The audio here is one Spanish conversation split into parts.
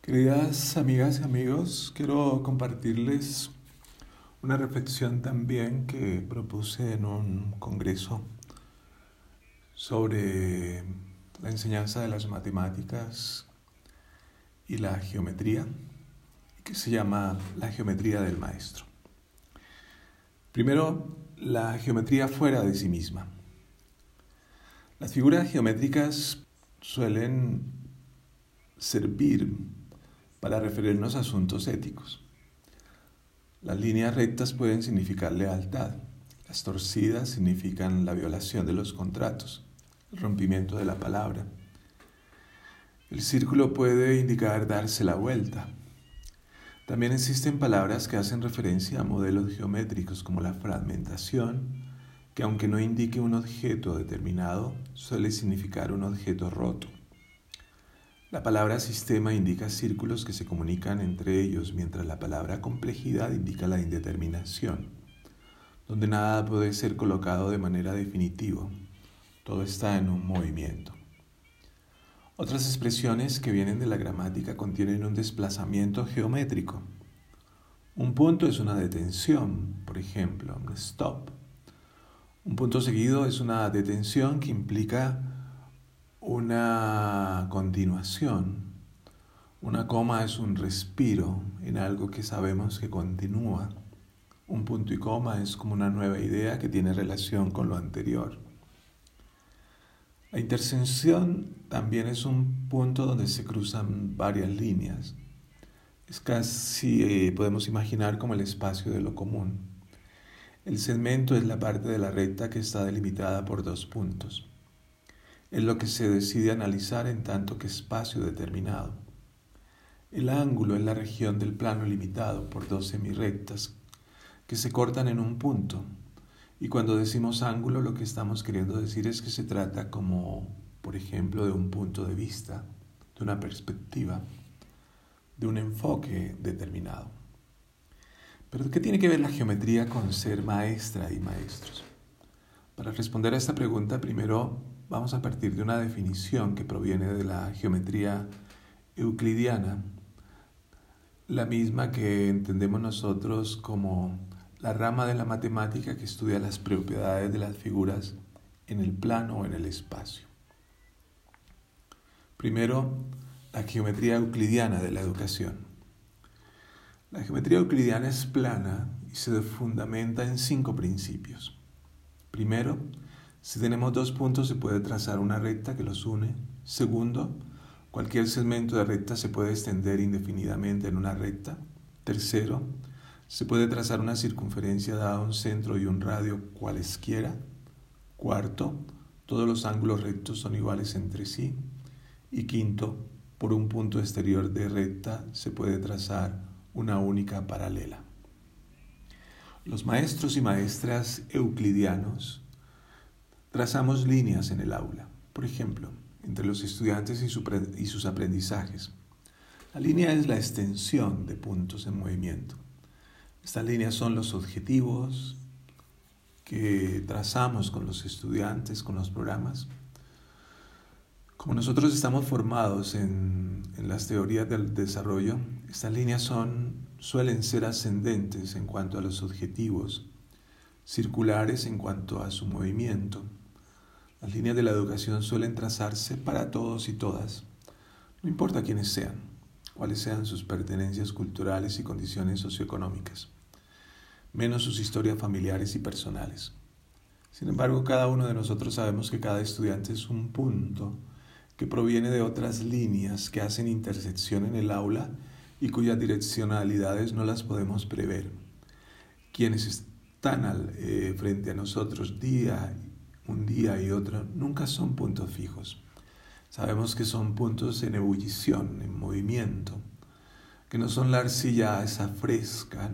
Queridas amigas y amigos, quiero compartirles una reflexión también que propuse en un congreso sobre la enseñanza de las matemáticas y la geometría, que se llama la geometría del maestro. Primero, la geometría fuera de sí misma. Las figuras geométricas suelen servir para referirnos a asuntos éticos. Las líneas rectas pueden significar lealtad, las torcidas significan la violación de los contratos, el rompimiento de la palabra. El círculo puede indicar darse la vuelta. También existen palabras que hacen referencia a modelos geométricos como la fragmentación, que aunque no indique un objeto determinado, suele significar un objeto roto. La palabra sistema indica círculos que se comunican entre ellos, mientras la palabra complejidad indica la indeterminación, donde nada puede ser colocado de manera definitiva, todo está en un movimiento. Otras expresiones que vienen de la gramática contienen un desplazamiento geométrico. Un punto es una detención, por ejemplo, stop. Un punto seguido es una detención que implica una continuación. Una coma es un respiro en algo que sabemos que continúa. Un punto y coma es como una nueva idea que tiene relación con lo anterior. La intersección también es un punto donde se cruzan varias líneas. Es casi, eh, podemos imaginar, como el espacio de lo común. El segmento es la parte de la recta que está delimitada por dos puntos. Es lo que se decide analizar en tanto que espacio determinado. El ángulo es la región del plano limitado por dos semirrectas que se cortan en un punto. Y cuando decimos ángulo lo que estamos queriendo decir es que se trata como, por ejemplo, de un punto de vista, de una perspectiva, de un enfoque determinado. Pero ¿qué tiene que ver la geometría con ser maestra y maestros? Para responder a esta pregunta, primero vamos a partir de una definición que proviene de la geometría euclidiana, la misma que entendemos nosotros como la rama de la matemática que estudia las propiedades de las figuras en el plano o en el espacio. Primero, la geometría euclidiana de la educación. La geometría euclidiana es plana y se fundamenta en cinco principios. Primero, si tenemos dos puntos se puede trazar una recta que los une. Segundo, cualquier segmento de recta se puede extender indefinidamente en una recta. Tercero, se puede trazar una circunferencia dada un centro y un radio cualesquiera. Cuarto, todos los ángulos rectos son iguales entre sí. Y quinto, por un punto exterior de recta se puede trazar una única paralela. Los maestros y maestras euclidianos trazamos líneas en el aula, por ejemplo, entre los estudiantes y, sus aprendizajes. La línea es la extensión de puntos en movimiento. Estas líneas son los objetivos que trazamos con los estudiantes, con los programas. Como nosotros estamos formados en, en las teorías del desarrollo, estas líneas son, suelen ser ascendentes en cuanto a los objetivos, circulares en cuanto a su movimiento. Las líneas de la educación suelen trazarse para todos y todas, no importa quiénes sean, cuáles sean sus pertenencias culturales y condiciones socioeconómicas, menos sus historias familiares y personales. Sin embargo, cada uno de nosotros sabemos que cada estudiante es un punto que proviene de otras líneas que hacen intersección en el aula y cuyas direccionalidades no las podemos prever. Quienes están al, eh, frente a nosotros día, un día y otro, nunca son puntos fijos. Sabemos que son puntos en ebullición, en movimiento, que no son la arcilla esa fresca,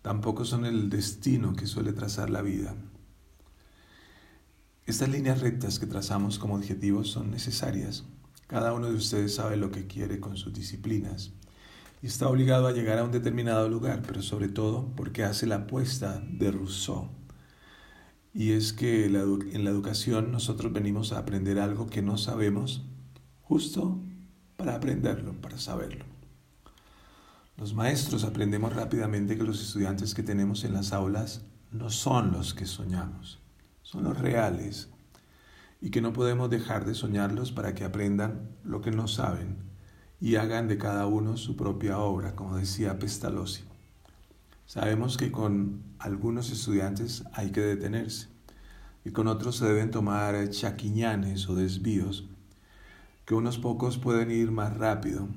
tampoco son el destino que suele trazar la vida. Estas líneas rectas que trazamos como objetivos son necesarias. Cada uno de ustedes sabe lo que quiere con sus disciplinas y está obligado a llegar a un determinado lugar, pero sobre todo porque hace la apuesta de Rousseau. y es que en la educación nosotros venimos a aprender algo que no sabemos justo para aprenderlo, para saberlo. Los maestros aprendemos rápidamente que los estudiantes que tenemos en las aulas no son los que soñamos, son los reales y que no podemos dejar de soñarlos para que aprendan lo que no saben y hagan de cada uno su propia obra, como decía Pestalozzi. Sabemos que con algunos estudiantes hay que detenerse y con otros se deben tomar chaquiñanes o desvíos, que unos pocos pueden ir más rápido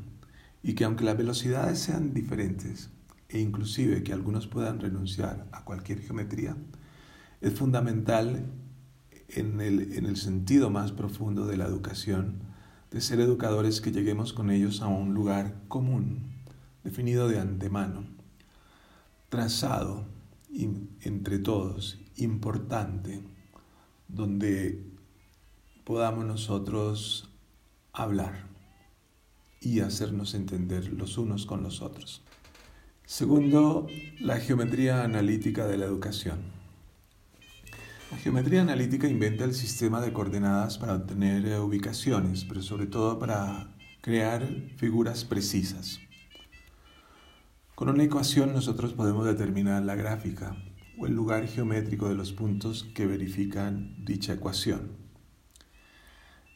y que aunque las velocidades sean diferentes e inclusive que algunos puedan renunciar a cualquier geometría, es fundamental en el, en el sentido más profundo de la educación, de ser educadores que lleguemos con ellos a un lugar común, definido de antemano trazado entre todos, importante, donde podamos nosotros hablar y hacernos entender los unos con los otros. Segundo, la geometría analítica de la educación. La geometría analítica inventa el sistema de coordenadas para obtener ubicaciones, pero sobre todo para crear figuras precisas. Con una ecuación nosotros podemos determinar la gráfica o el lugar geométrico de los puntos que verifican dicha ecuación.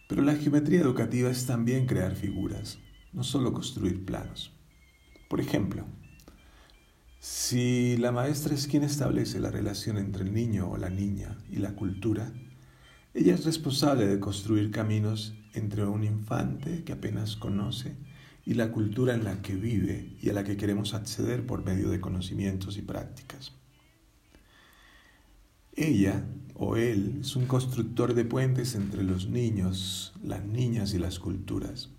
Pero la geometría educativa es también crear figuras, no solo construir planos. Por ejemplo, si la maestra es quien establece la relación entre el niño o la niña y la cultura, ella es responsable de construir caminos entre un infante que apenas conoce y la cultura en la que vive y a la que queremos acceder por medio de conocimientos y prácticas. Ella o él es un constructor de puentes entre los niños, las niñas y las culturas.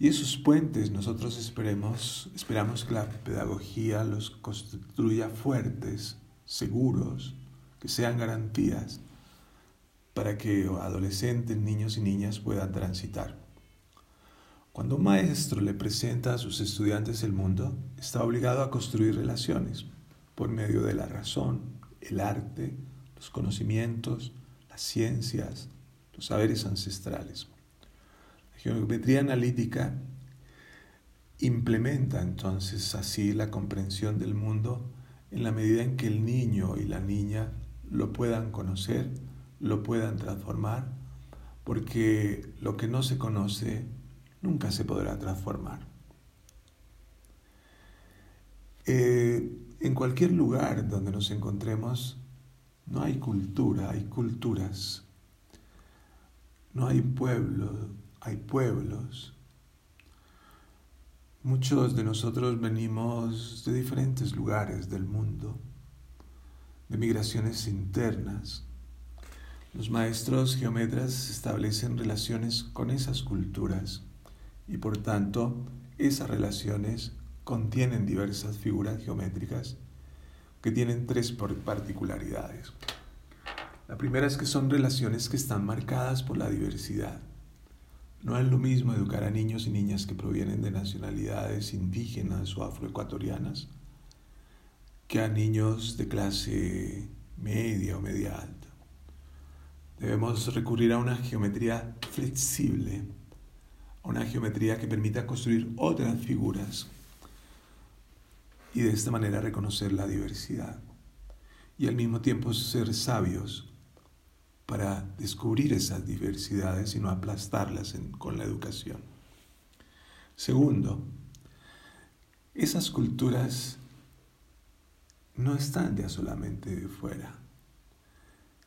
Y esos puentes nosotros esperemos, esperamos que la pedagogía los construya fuertes, seguros, que sean garantías para que adolescentes, niños y niñas puedan transitar. Cuando un maestro le presenta a sus estudiantes el mundo, está obligado a construir relaciones por medio de la razón, el arte, los conocimientos, las ciencias, los saberes ancestrales. Geometría analítica implementa entonces así la comprensión del mundo en la medida en que el niño y la niña lo puedan conocer, lo puedan transformar, porque lo que no se conoce nunca se podrá transformar. Eh, en cualquier lugar donde nos encontremos, no hay cultura, hay culturas. No hay pueblo, hay pueblos. Muchos de nosotros venimos de diferentes lugares del mundo, de migraciones internas. Los maestros geometras establecen relaciones con esas culturas y por tanto esas relaciones contienen diversas figuras geométricas que tienen tres particularidades. La primera es que son relaciones que están marcadas por la diversidad. No es lo mismo educar a niños y niñas que provienen de nacionalidades indígenas o afroecuatorianas que a niños de clase media o media alta. Debemos recurrir a una geometría flexible una geometría que permita construir otras figuras y de esta manera reconocer la diversidad y al mismo tiempo ser sabios para descubrir esas diversidades y no aplastarlas con la educación. Segundo, esas culturas no están ya solamente de fuera,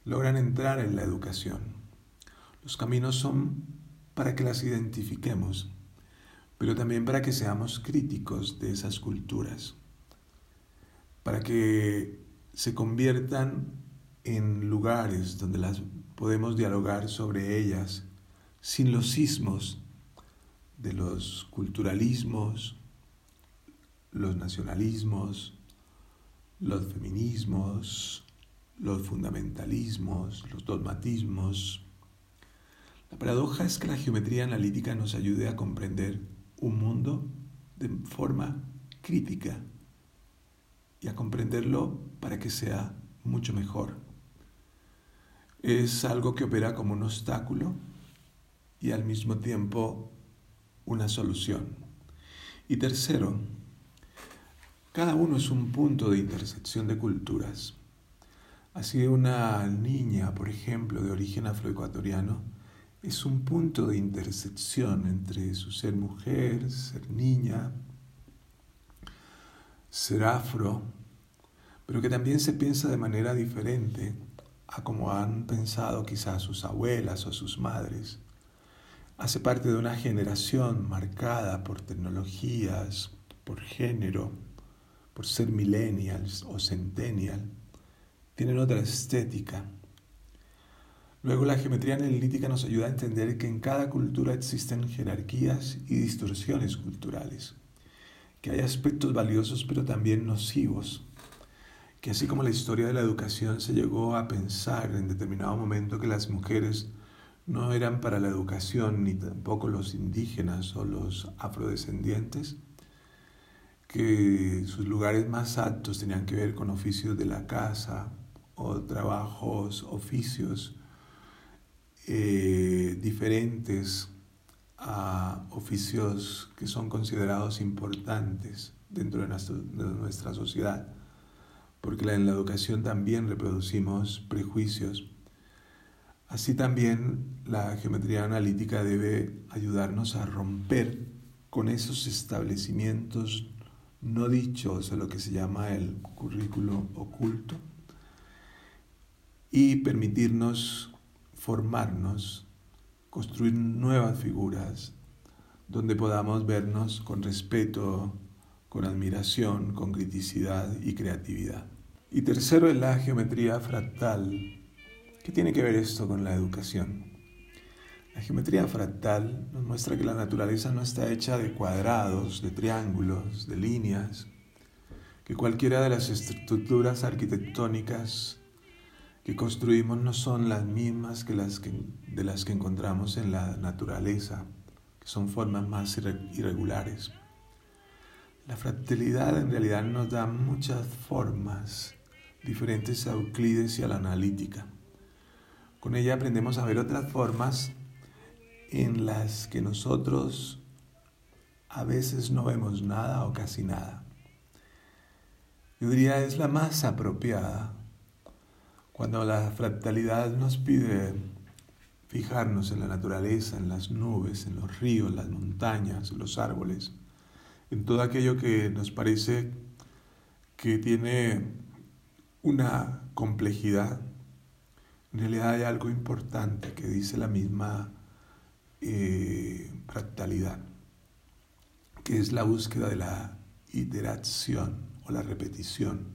logran entrar en la educación. Los caminos son para que las identifiquemos, pero también para que seamos críticos de esas culturas, para que se conviertan en lugares donde las podemos dialogar sobre ellas sin los sismos de los culturalismos, los nacionalismos, los feminismos, los fundamentalismos, los dogmatismos, la paradoja es que la geometría analítica nos ayude a comprender un mundo de forma crítica y a comprenderlo para que sea mucho mejor, es algo que opera como un obstáculo y al mismo tiempo una solución. Y tercero, cada uno es un punto de intersección de culturas. Así una niña, por ejemplo, de origen afroecuatoriano, es un punto de intersección entre su ser mujer, ser niña, ser afro, pero que también se piensa de manera diferente a como han pensado quizás sus abuelas o sus madres. Hace parte de una generación marcada por tecnologías, por género, por ser millennials o centennial. Tienen otra estética. Luego la geometría analítica nos ayuda a entender que en cada cultura existen jerarquías y distorsiones culturales, que hay aspectos valiosos pero también nocivos que así como la historia de la educación se llegó a pensar en determinado momento que las mujeres no eran para la educación ni tampoco los indígenas o los afrodescendientes, que sus lugares más altos tenían que ver con oficios de la casa o trabajos, oficios eh, diferentes a oficios que son considerados importantes dentro de nuestra sociedad porque en la educación también reproducimos prejuicios. Así también la geometría analítica debe ayudarnos a romper con esos establecimientos no dichos, o lo que se llama el currículo oculto, y permitirnos formarnos, construir nuevas figuras donde podamos vernos con respeto, con admiración, con criticidad y creatividad. Y tercero es la geometría fractal. ¿Qué tiene que ver esto con la educación? La geometría fractal nos muestra que la naturaleza no está hecha de cuadrados, de triángulos, de líneas, que cualquiera de las estructuras arquitectónicas que construimos no son las mismas que las que, de las que encontramos en la naturaleza, que son formas más irregulares. La fractalidad en realidad nos da muchas formas diferentes a Euclides y a la analítica. Con ella aprendemos a ver otras formas en las que nosotros a veces no vemos nada o casi nada. Yo diría es la más apropiada cuando la fractalidad nos pide fijarnos en la naturaleza, en las nubes, en los ríos, las montañas, los árboles, en todo aquello que nos parece que tiene una complejidad. En realidad hay algo importante que dice la misma eh, fractalidad, que es la búsqueda de la iteración o la repetición.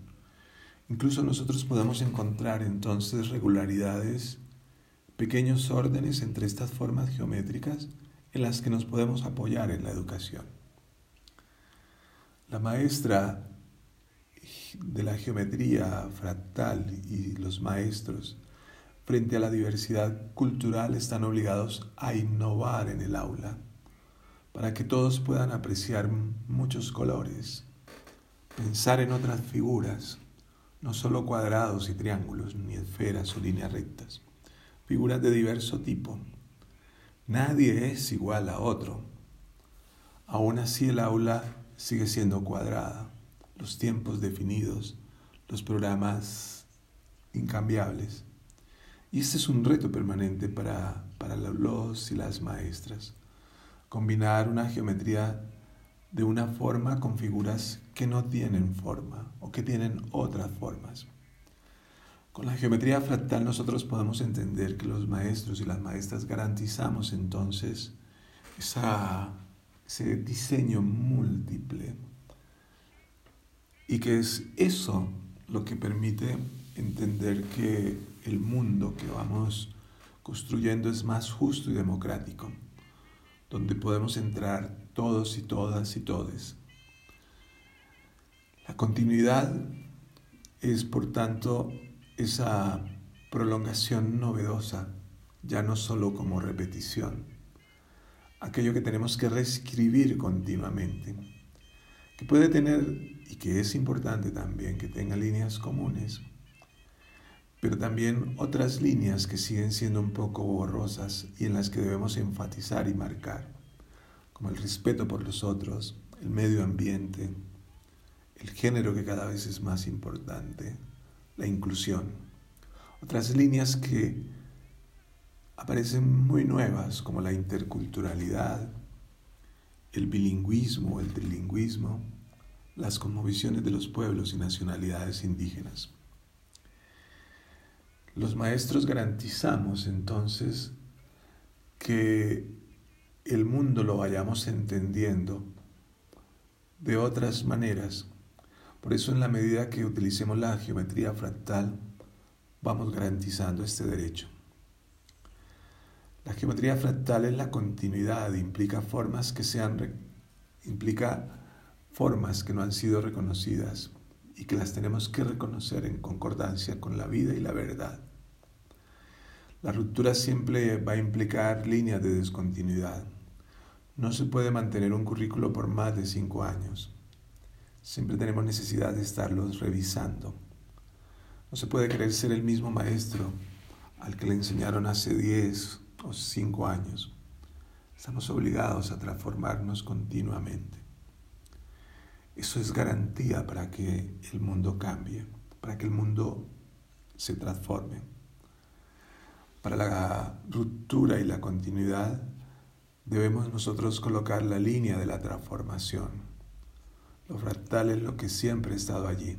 Incluso nosotros podemos encontrar entonces regularidades, pequeños órdenes entre estas formas geométricas en las que nos podemos apoyar en la educación. La maestra de la geometría fractal y los maestros frente a la diversidad cultural están obligados a innovar en el aula para que todos puedan apreciar muchos colores, pensar en otras figuras, no solo cuadrados y triángulos, ni esferas o líneas rectas, figuras de diverso tipo. Nadie es igual a otro. Aún así el aula sigue siendo cuadrada los tiempos definidos, los programas incambiables. Y este es un reto permanente para, para los y las maestras. Combinar una geometría de una forma con figuras que no tienen forma o que tienen otras formas. Con la geometría fractal nosotros podemos entender que los maestros y las maestras garantizamos entonces esa, ese diseño múltiple y que es eso lo que permite entender que el mundo que vamos construyendo es más justo y democrático, donde podemos entrar todos y todas y todes. La continuidad es, por tanto, esa prolongación novedosa, ya no solo como repetición, aquello que tenemos que reescribir continuamente que puede tener y que es importante también que tenga líneas comunes, pero también otras líneas que siguen siendo un poco borrosas y en las que debemos enfatizar y marcar, como el respeto por los otros, el medio ambiente, el género que cada vez es más importante, la inclusión. Otras líneas que aparecen muy nuevas como la interculturalidad, el bilingüismo, el trilingüismo, las conmovisiones de los pueblos y nacionalidades indígenas. Los maestros garantizamos entonces que el mundo lo vayamos entendiendo de otras maneras. Por eso en la medida que utilicemos la geometría fractal, vamos garantizando este derecho. La geometría fractal es la continuidad, implica formas que sean implica formas que no han sido reconocidas y que las tenemos que reconocer en concordancia con la vida y la verdad. La ruptura siempre va a implicar líneas de descontinuidad. No se puede mantener un currículo por más de cinco años. Siempre tenemos necesidad de estarlos revisando. No se puede querer ser el mismo maestro al que le enseñaron hace diez o cinco años. Estamos obligados a transformarnos continuamente. Eso es garantía para que el mundo cambie, para que el mundo se transforme. Para la ruptura y la continuidad debemos nosotros colocar la línea de la transformación. Lo fractal es lo que siempre ha estado allí,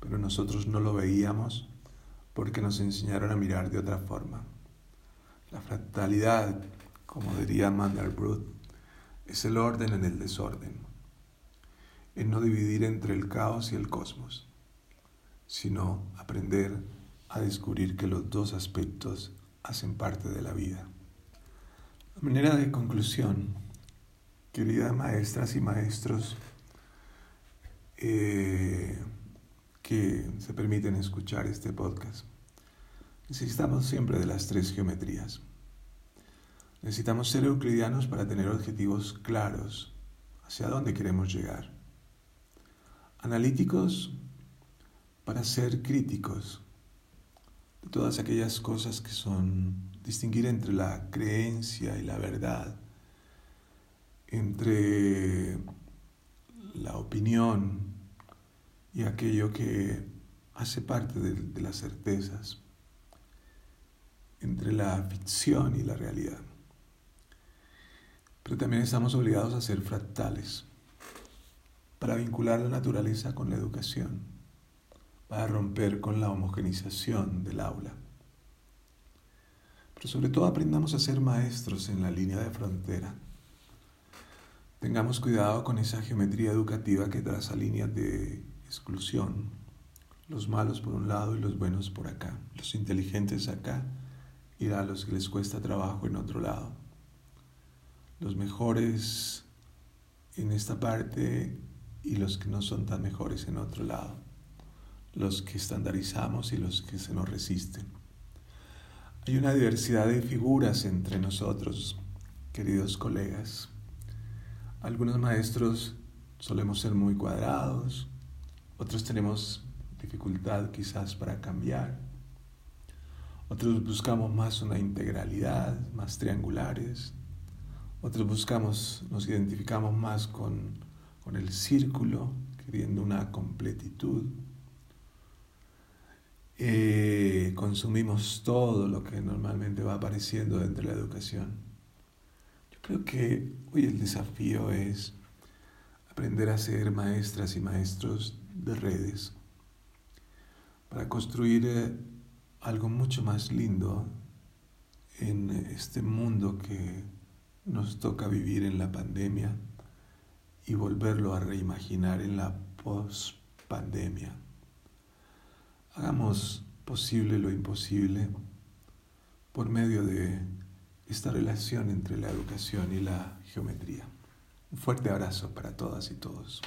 pero nosotros no lo veíamos porque nos enseñaron a mirar de otra forma. La fractalidad, como diría Mandelbrot, es el orden en el desorden, en no dividir entre el caos y el cosmos, sino aprender a descubrir que los dos aspectos hacen parte de la vida. A manera de conclusión, queridas maestras y maestros eh, que se permiten escuchar este podcast, Necesitamos siempre de las tres geometrías. Necesitamos ser euclidianos para tener objetivos claros hacia dónde queremos llegar. Analíticos para ser críticos de todas aquellas cosas que son distinguir entre la creencia y la verdad, entre la opinión y aquello que hace parte de, las certezas entre la ficción y la realidad. Pero también estamos obligados a ser fractales para vincular la naturaleza con la educación, para romper con la homogenización del aula. Pero sobre todo aprendamos a ser maestros en la línea de frontera. Tengamos cuidado con esa geometría educativa que traza líneas de exclusión, los malos por un lado y los buenos por acá, los inteligentes acá y a los que les cuesta trabajo en otro lado. Los mejores en esta parte y los que no son tan mejores en otro lado. Los que estandarizamos y los que se nos resisten. Hay una diversidad de figuras entre nosotros, queridos colegas. Algunos maestros solemos ser muy cuadrados, otros tenemos dificultad quizás para cambiar. Otros buscamos más una integralidad, más triangulares. Otros buscamos, nos identificamos más con, con el círculo, queriendo una completitud. Eh, consumimos todo lo que normalmente va apareciendo dentro de la educación. Yo creo que hoy el desafío es aprender a ser maestras y maestros de redes para construir eh, algo mucho más lindo en este mundo que nos toca vivir en la pandemia y volverlo a reimaginar en la post-pandemia. Hagamos posible lo imposible por medio de esta relación entre la educación y la geometría. Un fuerte abrazo para todas y todos.